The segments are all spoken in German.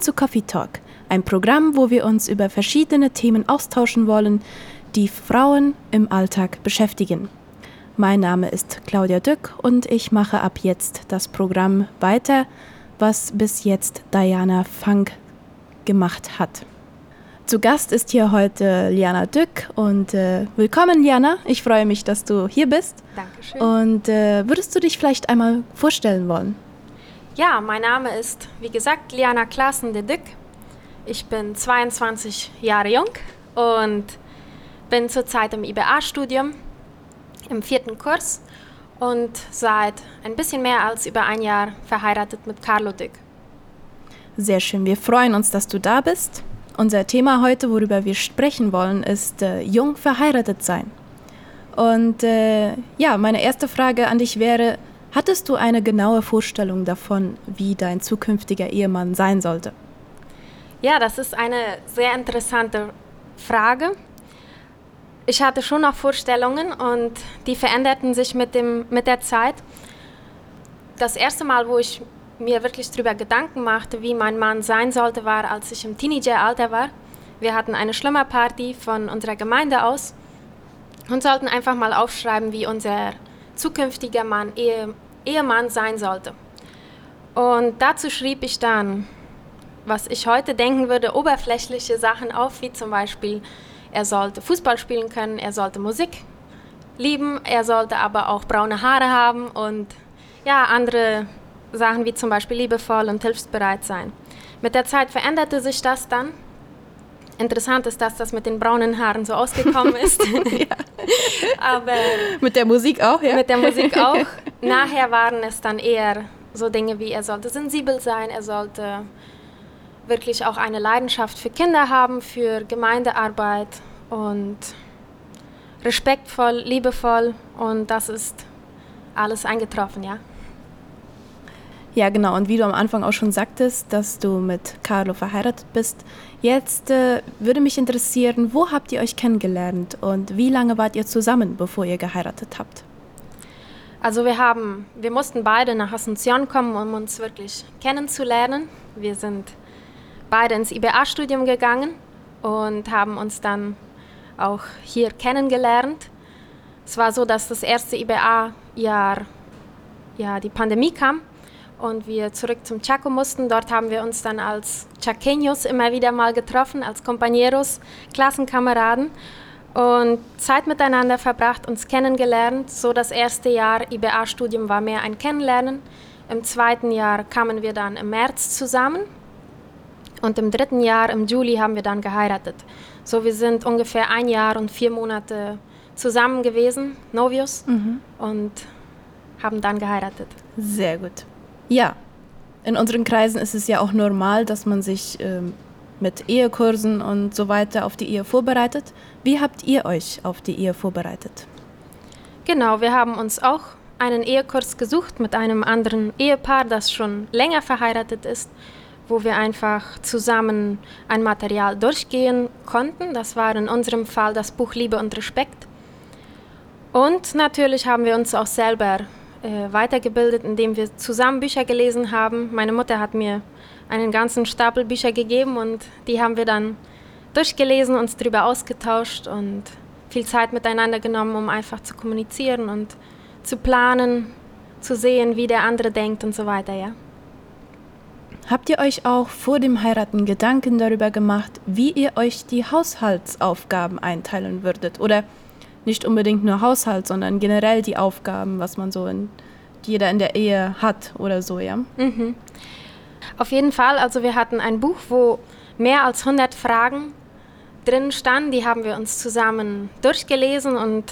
Willkommen zu Coffee Talk, ein Programm, wo wir uns über verschiedene Themen austauschen wollen, die Frauen im Alltag beschäftigen. Mein Name ist Claudia Dück und ich mache ab jetzt das Programm weiter, was bis jetzt Diana Funk gemacht hat. Zu Gast ist hier heute Liana Dück und äh, willkommen Liana. Ich freue mich, dass du hier bist. Dankeschön. Und äh, würdest du dich vielleicht einmal vorstellen wollen? Ja, mein Name ist, wie gesagt, Liana Klassen de Dück. Ich bin 22 Jahre jung und bin zurzeit im IBA-Studium im vierten Kurs und seit ein bisschen mehr als über ein Jahr verheiratet mit Carlo Dück. Sehr schön, wir freuen uns, dass du da bist. Unser Thema heute, worüber wir sprechen wollen, ist äh, jung verheiratet sein. Und äh, ja, meine erste Frage an dich wäre, Hattest du eine genaue Vorstellung davon, wie dein zukünftiger Ehemann sein sollte? Ja, das ist eine sehr interessante Frage. Ich hatte schon noch Vorstellungen und die veränderten sich mit, dem, mit der Zeit. Das erste Mal, wo ich mir wirklich darüber Gedanken machte, wie mein Mann sein sollte, war, als ich im Teenageralter war. Wir hatten eine Schlummerparty von unserer Gemeinde aus und sollten einfach mal aufschreiben, wie unser zukünftiger Mann, Ehe, Ehemann sein sollte. Und dazu schrieb ich dann, was ich heute denken würde, oberflächliche Sachen auf, wie zum Beispiel, er sollte Fußball spielen können, er sollte Musik lieben, er sollte aber auch braune Haare haben und ja, andere Sachen wie zum Beispiel liebevoll und hilfsbereit sein. Mit der Zeit veränderte sich das dann Interessant ist, dass das mit den braunen Haaren so ausgekommen ist. Aber mit der Musik auch, ja? Mit der Musik auch. Nachher waren es dann eher so Dinge wie, er sollte sensibel sein, er sollte wirklich auch eine Leidenschaft für Kinder haben, für Gemeindearbeit und respektvoll, liebevoll und das ist alles eingetroffen, ja. Ja, genau. Und wie du am Anfang auch schon sagtest, dass du mit Carlo verheiratet bist. Jetzt äh, würde mich interessieren, wo habt ihr euch kennengelernt und wie lange wart ihr zusammen, bevor ihr geheiratet habt? Also wir haben, wir mussten beide nach Asunción kommen, um uns wirklich kennenzulernen. Wir sind beide ins IBA-Studium gegangen und haben uns dann auch hier kennengelernt. Es war so, dass das erste IBA-Jahr ja, die Pandemie kam und wir zurück zum Chaco mussten. Dort haben wir uns dann als Chaqueños immer wieder mal getroffen, als Compañeros, Klassenkameraden und Zeit miteinander verbracht, uns kennengelernt. So das erste Jahr IBA-Studium war mehr ein Kennenlernen. Im zweiten Jahr kamen wir dann im März zusammen und im dritten Jahr, im Juli, haben wir dann geheiratet. So wir sind ungefähr ein Jahr und vier Monate zusammen gewesen, Novios, mhm. und haben dann geheiratet. Sehr gut. Ja, in unseren Kreisen ist es ja auch normal, dass man sich ähm, mit Ehekursen und so weiter auf die Ehe vorbereitet. Wie habt ihr euch auf die Ehe vorbereitet? Genau, wir haben uns auch einen Ehekurs gesucht mit einem anderen Ehepaar, das schon länger verheiratet ist, wo wir einfach zusammen ein Material durchgehen konnten. Das war in unserem Fall das Buch Liebe und Respekt. Und natürlich haben wir uns auch selber äh, weitergebildet, indem wir zusammen Bücher gelesen haben. Meine Mutter hat mir einen ganzen Stapel Bücher gegeben und die haben wir dann durchgelesen, uns darüber ausgetauscht und viel Zeit miteinander genommen, um einfach zu kommunizieren und zu planen, zu sehen, wie der andere denkt und so weiter, ja. Habt ihr euch auch vor dem Heiraten Gedanken darüber gemacht, wie ihr euch die Haushaltsaufgaben einteilen würdet? Oder nicht unbedingt nur Haushalt, sondern generell die Aufgaben, was man so in jeder in der Ehe hat oder so, ja? Mhm. Auf jeden Fall, also wir hatten ein Buch, wo mehr als 100 Fragen drin standen, die haben wir uns zusammen durchgelesen und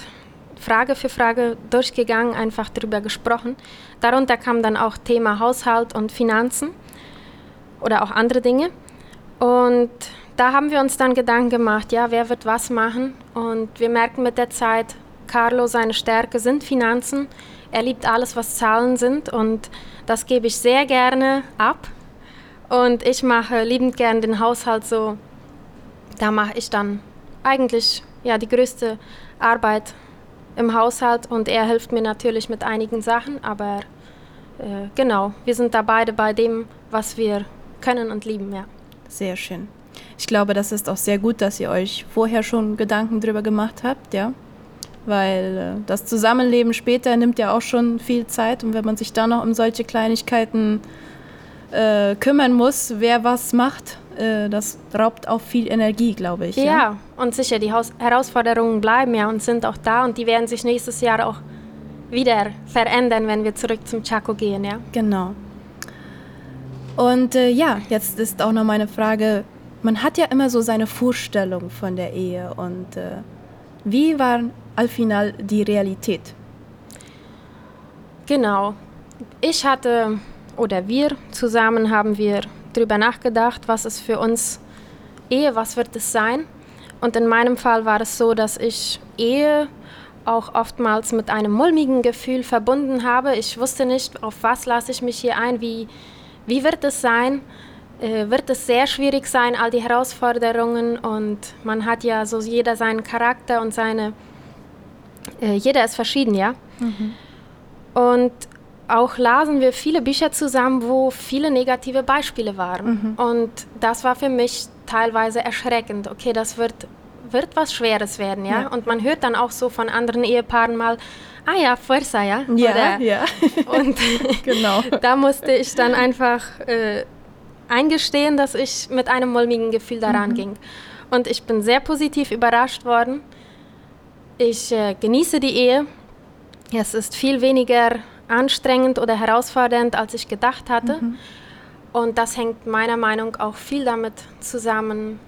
Frage für Frage durchgegangen, einfach darüber gesprochen. Darunter kam dann auch Thema Haushalt und Finanzen oder auch andere Dinge. Und da haben wir uns dann Gedanken gemacht, ja, wer wird was machen? Und wir merken mit der Zeit, Carlo, seine Stärke sind Finanzen. Er liebt alles, was Zahlen sind und das gebe ich sehr gerne ab. Und ich mache liebend gern den Haushalt so. Da mache ich dann eigentlich ja, die größte Arbeit im Haushalt und er hilft mir natürlich mit einigen Sachen, aber äh, genau, wir sind da beide bei dem, was wir können und lieben, ja. Sehr schön. Ich glaube, das ist auch sehr gut, dass ihr euch vorher schon Gedanken drüber gemacht habt, ja. Weil äh, das Zusammenleben später nimmt ja auch schon viel Zeit und wenn man sich dann noch um solche Kleinigkeiten äh, kümmern muss, wer was macht, äh, das raubt auch viel Energie, glaube ich. Ja, ja? und sicher, die Haus Herausforderungen bleiben ja und sind auch da und die werden sich nächstes Jahr auch wieder verändern, wenn wir zurück zum Chaco gehen, ja. Genau. Und äh, ja, jetzt ist auch noch meine Frage, man hat ja immer so seine Vorstellung von der Ehe und äh, wie war al final die Realität? Genau. Ich hatte oder wir zusammen haben wir darüber nachgedacht, was ist für uns Ehe, was wird es sein. Und in meinem Fall war es so, dass ich Ehe auch oftmals mit einem mulmigen Gefühl verbunden habe. Ich wusste nicht, auf was lasse ich mich hier ein, wie, wie wird es sein. Äh, wird es sehr schwierig sein, all die Herausforderungen. Und man hat ja so jeder seinen Charakter und seine. Äh, jeder ist verschieden, ja. Mhm. Und auch lasen wir viele Bücher zusammen, wo viele negative Beispiele waren. Mhm. Und das war für mich teilweise erschreckend. Okay, das wird, wird was Schweres werden, ja? ja? Und man hört dann auch so von anderen Ehepaaren mal, ah ja, Fuerza, ja? Ja, Oder, ja. Und genau. da musste ich dann einfach äh, eingestehen, dass ich mit einem mulmigen Gefühl daran mhm. ging. Und ich bin sehr positiv überrascht worden. Ich äh, genieße die Ehe. Es ist viel weniger anstrengend oder herausfordernd, als ich gedacht hatte. Mhm. Und das hängt meiner Meinung nach auch viel damit zusammen,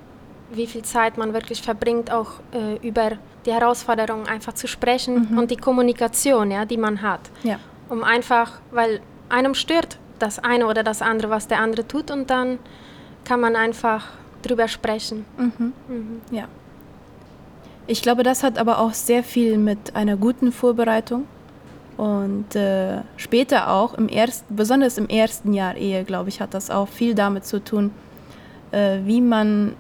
wie viel Zeit man wirklich verbringt, auch äh, über die Herausforderungen einfach zu sprechen mhm. und die Kommunikation, ja, die man hat. Ja. Um einfach, weil einem stört das eine oder das andere, was der andere tut, und dann kann man einfach drüber sprechen. Mhm. Mhm. Ja. Ich glaube, das hat aber auch sehr viel mit einer guten Vorbereitung und äh, später auch, im ersten, besonders im ersten Jahr Ehe, glaube ich, hat das auch viel damit zu tun, äh, wie man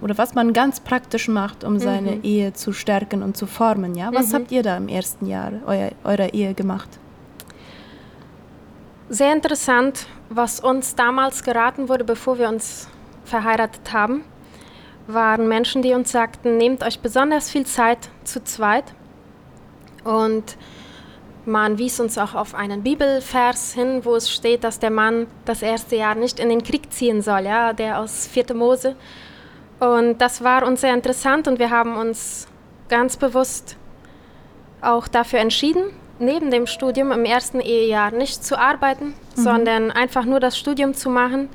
oder was man ganz praktisch macht, um mhm. seine Ehe zu stärken und zu formen. Ja? Was mhm. habt ihr da im ersten Jahr euer, eurer Ehe gemacht? Sehr interessant, was uns damals geraten wurde, bevor wir uns verheiratet haben, waren Menschen, die uns sagten, nehmt euch besonders viel Zeit zu zweit und man wies uns auch auf einen Bibelvers hin, wo es steht, dass der Mann das erste Jahr nicht in den Krieg ziehen soll, ja, der aus 4. Mose. Und das war uns sehr interessant und wir haben uns ganz bewusst auch dafür entschieden, neben dem Studium im ersten Ehejahr nicht zu arbeiten, mhm. sondern einfach nur das Studium zu machen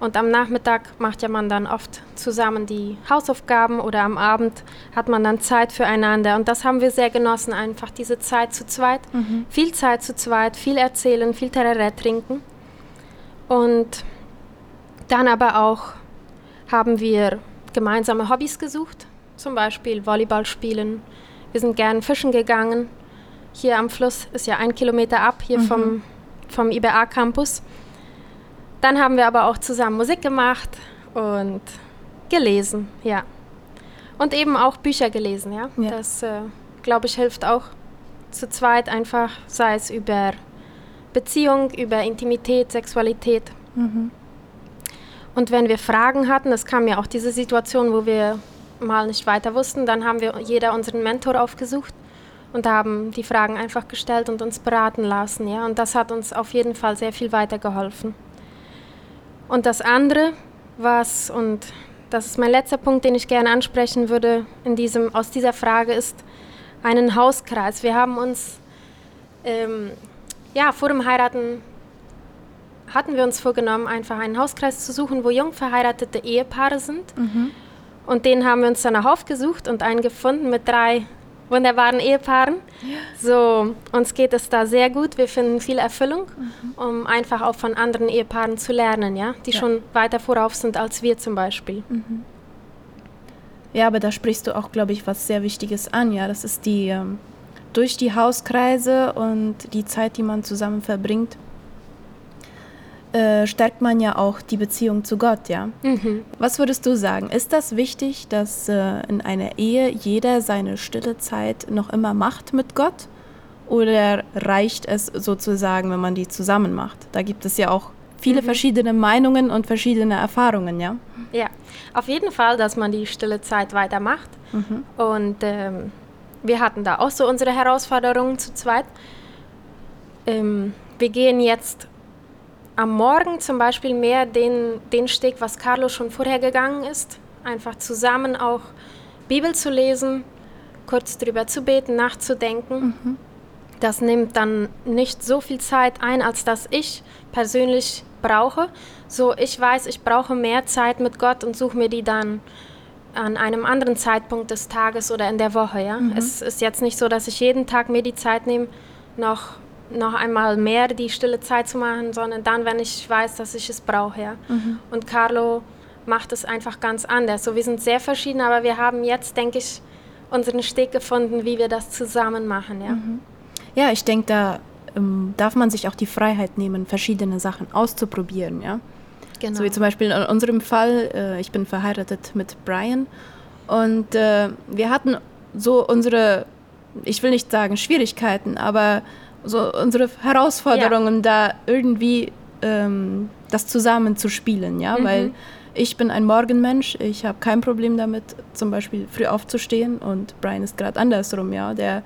und am Nachmittag macht ja man dann oft zusammen die Hausaufgaben oder am Abend hat man dann Zeit füreinander. Und das haben wir sehr genossen, einfach diese Zeit zu zweit. Mhm. Viel Zeit zu zweit, viel erzählen, viel Terrorett trinken. Und dann aber auch haben wir gemeinsame Hobbys gesucht, zum Beispiel Volleyball spielen. Wir sind gern fischen gegangen. Hier am Fluss ist ja ein Kilometer ab, hier mhm. vom, vom IBA-Campus. Dann haben wir aber auch zusammen Musik gemacht und gelesen, ja. Und eben auch Bücher gelesen, ja. ja. Das, äh, glaube ich, hilft auch zu zweit einfach, sei es über Beziehung, über Intimität, Sexualität. Mhm. Und wenn wir Fragen hatten, es kam ja auch diese Situation, wo wir mal nicht weiter wussten, dann haben wir jeder unseren Mentor aufgesucht und haben die Fragen einfach gestellt und uns beraten lassen, ja. Und das hat uns auf jeden Fall sehr viel weitergeholfen. Und das andere, was, und das ist mein letzter Punkt, den ich gerne ansprechen würde in diesem, aus dieser Frage, ist einen Hauskreis. Wir haben uns ähm, ja, vor dem Heiraten hatten wir uns vorgenommen, einfach einen Hauskreis zu suchen, wo jung verheiratete Ehepaare sind. Mhm. Und den haben wir uns dann auch aufgesucht und einen gefunden mit drei wunderbaren Ehepaaren. So, uns geht es da sehr gut. Wir finden viel Erfüllung, mhm. um einfach auch von anderen Ehepaaren zu lernen, ja, die ja. schon weiter vorauf sind als wir zum Beispiel. Mhm. Ja, aber da sprichst du auch, glaube ich, was sehr Wichtiges an, ja. Das ist die ähm, durch die Hauskreise und die Zeit, die man zusammen verbringt, äh, stärkt man ja auch die Beziehung zu Gott, ja. Mhm. Was würdest du sagen? Ist das wichtig, dass äh, in einer Ehe jeder seine stille Zeit noch immer macht mit Gott? Oder reicht es sozusagen, wenn man die zusammen macht? Da gibt es ja auch viele mhm. verschiedene Meinungen und verschiedene Erfahrungen, ja? Ja, auf jeden Fall, dass man die stille Zeit weitermacht. Mhm. Und ähm, wir hatten da auch so unsere Herausforderungen zu zweit. Ähm, wir gehen jetzt am Morgen zum Beispiel mehr den, den Steg, was Carlo schon vorher gegangen ist. Einfach zusammen auch Bibel zu lesen, kurz drüber zu beten, nachzudenken. Mhm. Das nimmt dann nicht so viel Zeit ein, als dass ich persönlich brauche. So, ich weiß, ich brauche mehr Zeit mit Gott und suche mir die dann an einem anderen Zeitpunkt des Tages oder in der Woche. Ja? Mhm. Es ist jetzt nicht so, dass ich jeden Tag mir die Zeit nehme, noch noch einmal mehr die stille Zeit zu machen, sondern dann, wenn ich weiß, dass ich es brauche. Ja. Mhm. Und Carlo macht es einfach ganz anders. So, wir sind sehr verschieden, aber wir haben jetzt, denke ich, unseren Steg gefunden, wie wir das zusammen machen. Ja, mhm. ja ich denke, da ähm, darf man sich auch die Freiheit nehmen, verschiedene Sachen auszuprobieren. Ja? Genau. So wie zum Beispiel in unserem Fall, äh, ich bin verheiratet mit Brian und äh, wir hatten so unsere, ich will nicht sagen Schwierigkeiten, aber so unsere Herausforderungen, ja. da irgendwie ähm, das zusammenzuspielen, ja, mhm. weil ich bin ein Morgenmensch, ich habe kein Problem damit, zum Beispiel früh aufzustehen und Brian ist gerade andersrum, ja, der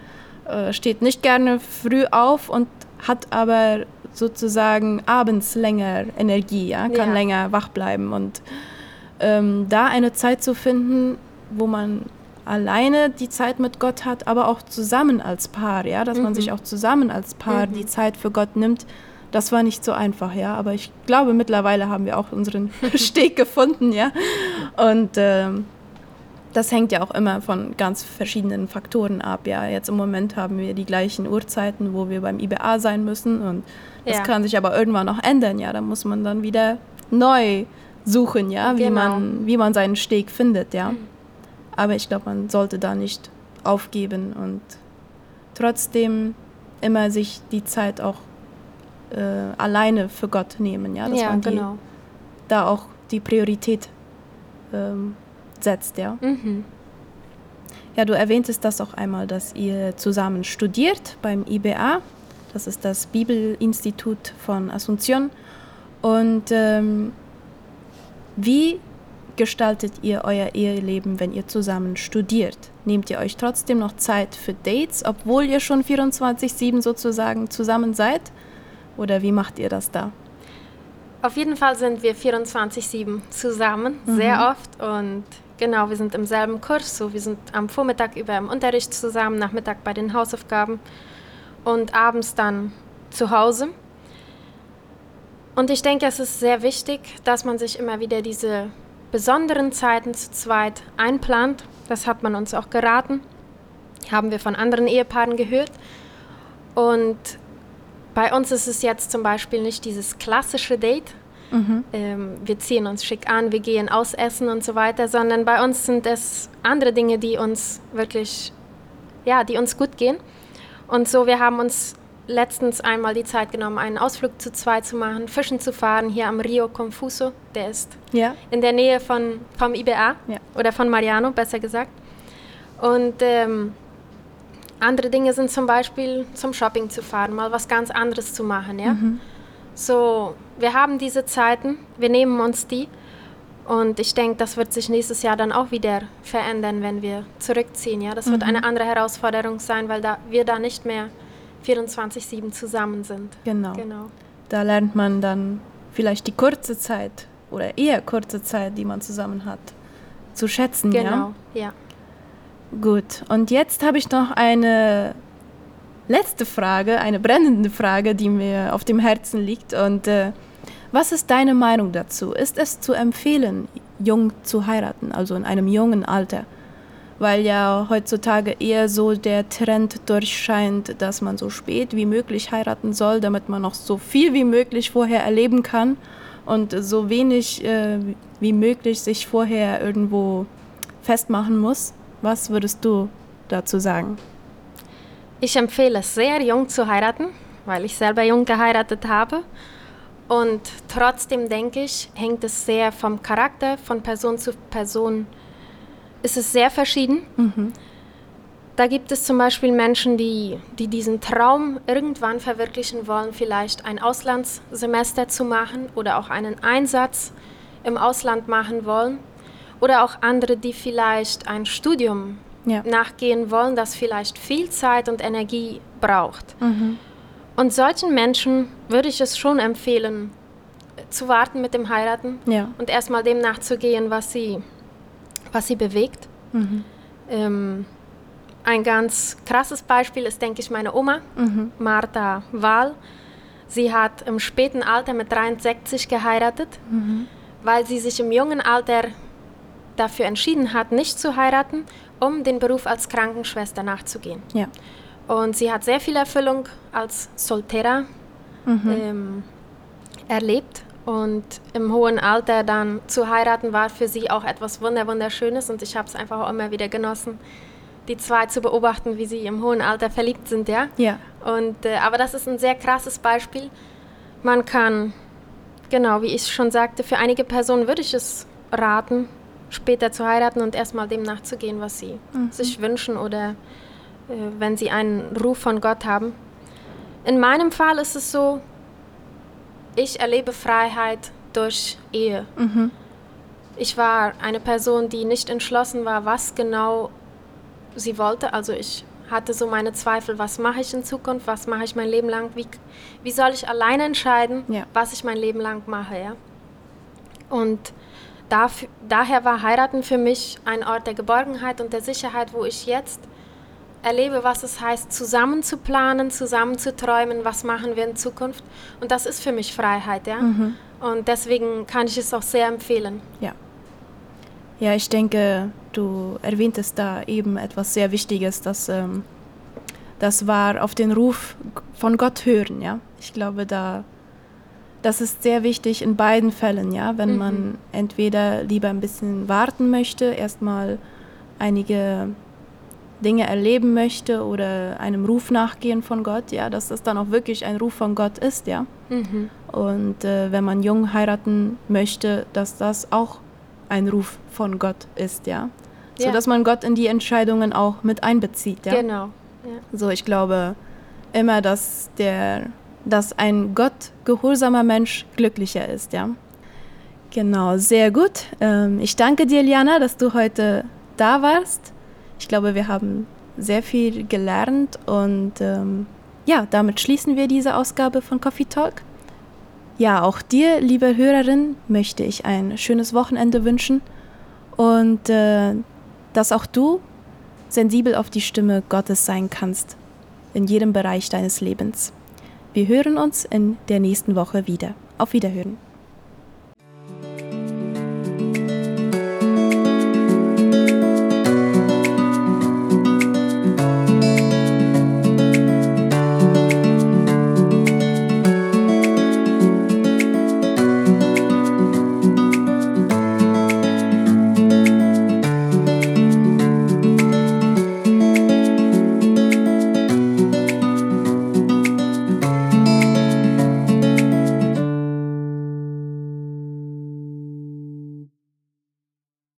äh, steht nicht gerne früh auf und hat aber sozusagen abends länger Energie, ja, kann ja. länger wach bleiben und ähm, da eine Zeit zu finden, wo man alleine die Zeit mit Gott hat, aber auch zusammen als Paar, ja, dass mhm. man sich auch zusammen als Paar mhm. die Zeit für Gott nimmt. Das war nicht so einfach, ja, aber ich glaube, mittlerweile haben wir auch unseren Steg gefunden, ja. Und ähm, das hängt ja auch immer von ganz verschiedenen Faktoren ab. Ja, jetzt im Moment haben wir die gleichen Uhrzeiten, wo wir beim IBA sein müssen und das ja. kann sich aber irgendwann noch ändern. Ja, da muss man dann wieder neu suchen, ja, genau. wie man wie man seinen Steg findet, ja. Mhm. Aber ich glaube, man sollte da nicht aufgeben und trotzdem immer sich die Zeit auch äh, alleine für Gott nehmen, ja, dass ja, man die, genau. da auch die Priorität ähm, setzt, ja. Mhm. Ja, du erwähntest das auch einmal, dass ihr zusammen studiert beim IBA. Das ist das Bibelinstitut von Asunción. Und ähm, wie gestaltet ihr euer Eheleben, wenn ihr zusammen studiert? Nehmt ihr euch trotzdem noch Zeit für Dates, obwohl ihr schon 24-7 sozusagen zusammen seid? Oder wie macht ihr das da? Auf jeden Fall sind wir 24-7 zusammen, mhm. sehr oft. Und genau, wir sind im selben Kurs. So, wir sind am Vormittag über im Unterricht zusammen, Nachmittag bei den Hausaufgaben und abends dann zu Hause. Und ich denke, es ist sehr wichtig, dass man sich immer wieder diese besonderen Zeiten zu zweit einplant. Das hat man uns auch geraten, haben wir von anderen Ehepaaren gehört. Und bei uns ist es jetzt zum Beispiel nicht dieses klassische Date. Mhm. Ähm, wir ziehen uns schick an, wir gehen ausessen und so weiter, sondern bei uns sind es andere Dinge, die uns wirklich, ja, die uns gut gehen. Und so, wir haben uns letztens einmal die Zeit genommen, einen Ausflug zu zweit zu machen, fischen zu fahren hier am Rio Confuso. Der ist ja. in der Nähe von, vom IBA ja. oder von Mariano, besser gesagt. Und ähm, andere Dinge sind zum Beispiel zum Shopping zu fahren, mal was ganz anderes zu machen. Ja? Mhm. So, wir haben diese Zeiten, wir nehmen uns die. Und ich denke, das wird sich nächstes Jahr dann auch wieder verändern, wenn wir zurückziehen. Ja? Das mhm. wird eine andere Herausforderung sein, weil da, wir da nicht mehr 24-7 zusammen sind. Genau. genau. Da lernt man dann vielleicht die kurze Zeit oder eher kurze Zeit, die man zusammen hat, zu schätzen. Genau, ja. ja. Gut, und jetzt habe ich noch eine letzte Frage, eine brennende Frage, die mir auf dem Herzen liegt. Und äh, was ist deine Meinung dazu? Ist es zu empfehlen, jung zu heiraten, also in einem jungen Alter? Weil ja heutzutage eher so der Trend durchscheint, dass man so spät wie möglich heiraten soll, damit man noch so viel wie möglich vorher erleben kann und so wenig äh, wie möglich sich vorher irgendwo festmachen muss. Was würdest du dazu sagen? Ich empfehle es sehr, jung zu heiraten, weil ich selber jung geheiratet habe. Und trotzdem denke ich, hängt es sehr vom Charakter von Person zu Person ab ist es sehr verschieden. Mhm. Da gibt es zum Beispiel Menschen, die, die diesen Traum irgendwann verwirklichen wollen, vielleicht ein Auslandssemester zu machen oder auch einen Einsatz im Ausland machen wollen. Oder auch andere, die vielleicht ein Studium ja. nachgehen wollen, das vielleicht viel Zeit und Energie braucht. Mhm. Und solchen Menschen würde ich es schon empfehlen, zu warten mit dem Heiraten ja. und erstmal dem nachzugehen, was sie, was sie bewegt. Mhm. Ähm, ein ganz krasses Beispiel ist, denke ich, meine Oma, mhm. Martha Wahl. Sie hat im späten Alter mit 63 geheiratet, mhm. weil sie sich im jungen Alter dafür entschieden hat, nicht zu heiraten, um den Beruf als Krankenschwester nachzugehen. Ja. Und sie hat sehr viel Erfüllung als Soltera mhm. ähm, erlebt. Und im hohen Alter dann zu heiraten war für sie auch etwas Wunderschönes und ich habe es einfach auch immer wieder genossen, die zwei zu beobachten, wie sie im hohen Alter verliebt sind, ja. Ja. Und, äh, aber das ist ein sehr krasses Beispiel. Man kann, genau, wie ich schon sagte, für einige Personen würde ich es raten, später zu heiraten und erstmal dem nachzugehen, was sie mhm. sich wünschen oder äh, wenn sie einen Ruf von Gott haben. In meinem Fall ist es so, ich erlebe Freiheit durch Ehe. Mhm. Ich war eine Person, die nicht entschlossen war, was genau sie wollte. Also ich hatte so meine Zweifel, was mache ich in Zukunft, was mache ich mein Leben lang, wie, wie soll ich alleine entscheiden, ja. was ich mein Leben lang mache. Ja? Und dafür, daher war Heiraten für mich ein Ort der Geborgenheit und der Sicherheit, wo ich jetzt erlebe, was es heißt, zusammen zu planen, zusammen zu träumen, was machen wir in Zukunft. Und das ist für mich Freiheit. Ja? Mhm. Und deswegen kann ich es auch sehr empfehlen. Ja. Ja, ich denke, du erwähntest da eben etwas sehr Wichtiges, dass ähm, das war auf den Ruf von Gott hören, ja. Ich glaube, da das ist sehr wichtig in beiden Fällen, ja, wenn mhm. man entweder lieber ein bisschen warten möchte, erstmal einige Dinge erleben möchte oder einem Ruf nachgehen von Gott, ja, dass das dann auch wirklich ein Ruf von Gott ist, ja. Mhm. Und äh, wenn man jung heiraten möchte, dass das auch ein Ruf von Gott ist, ja. So ja. dass man Gott in die Entscheidungen auch mit einbezieht, ja. Genau. Ja. So, ich glaube immer, dass der, dass ein Gott gehorsamer Mensch glücklicher ist, ja. Genau, sehr gut. Ähm, ich danke dir, Liana, dass du heute da warst. Ich glaube, wir haben sehr viel gelernt und ähm, ja, damit schließen wir diese Ausgabe von Coffee Talk. Ja, auch dir, liebe Hörerin, möchte ich ein schönes Wochenende wünschen und äh, dass auch du sensibel auf die Stimme Gottes sein kannst in jedem Bereich deines Lebens. Wir hören uns in der nächsten Woche wieder. Auf Wiederhören.